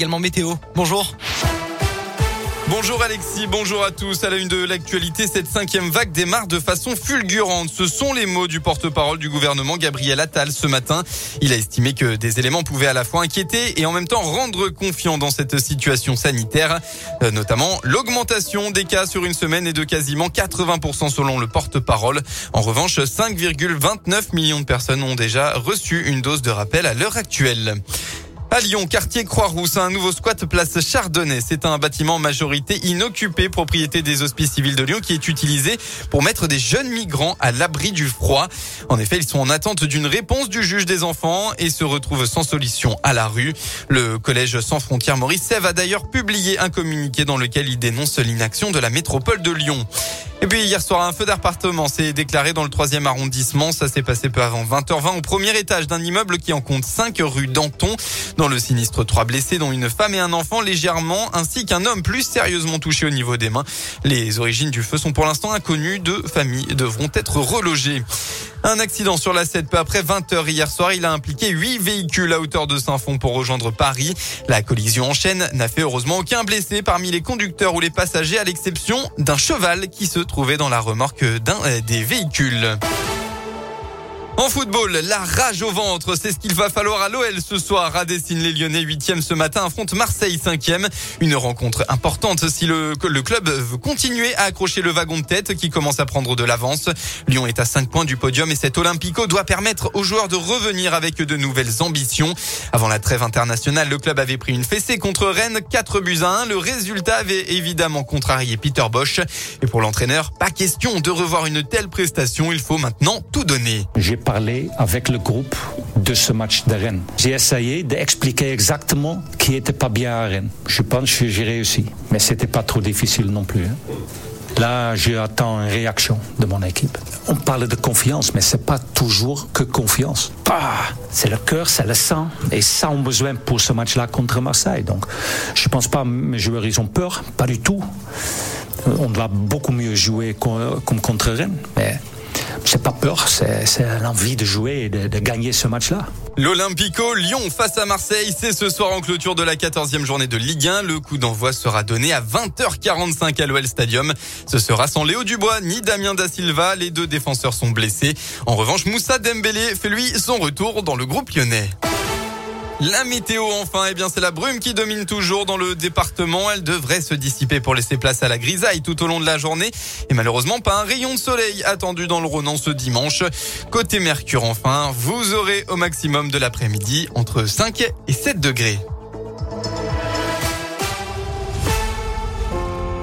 Également météo. Bonjour. Bonjour Alexis, bonjour à tous. À la une de l'actualité, cette cinquième vague démarre de façon fulgurante. Ce sont les mots du porte-parole du gouvernement Gabriel Attal ce matin. Il a estimé que des éléments pouvaient à la fois inquiéter et en même temps rendre confiant dans cette situation sanitaire, euh, notamment l'augmentation des cas sur une semaine et de quasiment 80% selon le porte-parole. En revanche, 5,29 millions de personnes ont déjà reçu une dose de rappel à l'heure actuelle. À Lyon, quartier Croix-Rousse, un nouveau squat place Chardonnay. C'est un bâtiment majorité inoccupé, propriété des hospices civils de Lyon, qui est utilisé pour mettre des jeunes migrants à l'abri du froid. En effet, ils sont en attente d'une réponse du juge des enfants et se retrouvent sans solution à la rue. Le collège Sans Frontières Maurice Sève a d'ailleurs publié un communiqué dans lequel il dénonce l'inaction de la métropole de Lyon. Et puis hier soir, un feu d'appartement s'est déclaré dans le troisième arrondissement. Ça s'est passé peu avant 20h20 au premier étage d'un immeuble qui en compte 5 rue Danton. Dans le sinistre, trois blessés, dont une femme et un enfant légèrement, ainsi qu'un homme plus sérieusement touché au niveau des mains. Les origines du feu sont pour l'instant inconnues. Deux familles devront être relogées. Un accident sur la 7 peu après 20h hier soir. Il a impliqué 8 véhicules à hauteur de Saint-Fond pour rejoindre Paris. La collision en chaîne n'a fait heureusement aucun blessé parmi les conducteurs ou les passagers à l'exception d'un cheval qui se trouvait dans la remorque d'un euh, des véhicules. En football, la rage au ventre, c'est ce qu'il va falloir à l'OL ce soir. À les Lyonnais 8e ce matin affronte Marseille 5e. Une rencontre importante si le, le club veut continuer à accrocher le wagon de tête qui commence à prendre de l'avance. Lyon est à 5 points du podium et cet Olympico doit permettre aux joueurs de revenir avec de nouvelles ambitions. Avant la trêve internationale, le club avait pris une fessée contre Rennes, 4 buts à 1. Le résultat avait évidemment contrarié Peter Bosch. Et pour l'entraîneur, pas question de revoir une telle prestation. Il faut maintenant tout donner parler avec le groupe de ce match de Rennes. J'ai essayé d'expliquer exactement qui était pas bien à Rennes. Je pense que j'ai réussi, mais c'était pas trop difficile non plus. Hein. Là, j'attends une réaction de mon équipe. On parle de confiance, mais c'est pas toujours que confiance. C'est le cœur, c'est le sang, et ça on besoin pour ce match-là contre Marseille. Donc, je pense pas mes joueurs ils ont peur, pas du tout. On va beaucoup mieux jouer comme contre Rennes, mais c'est pas peur, c'est l'envie de jouer et de, gagner ce match-là. L'Olympico Lyon face à Marseille, c'est ce soir en clôture de la 14e journée de Ligue 1. Le coup d'envoi sera donné à 20h45 à l'OL Stadium. Ce sera sans Léo Dubois ni Damien Da Silva. Les deux défenseurs sont blessés. En revanche, Moussa Dembélé fait lui son retour dans le groupe lyonnais. La météo enfin, eh bien c'est la brume qui domine toujours dans le département. Elle devrait se dissiper pour laisser place à la grisaille tout au long de la journée. Et malheureusement, pas un rayon de soleil attendu dans le Rhône ce dimanche. Côté Mercure enfin, vous aurez au maximum de l'après-midi entre 5 et 7 degrés.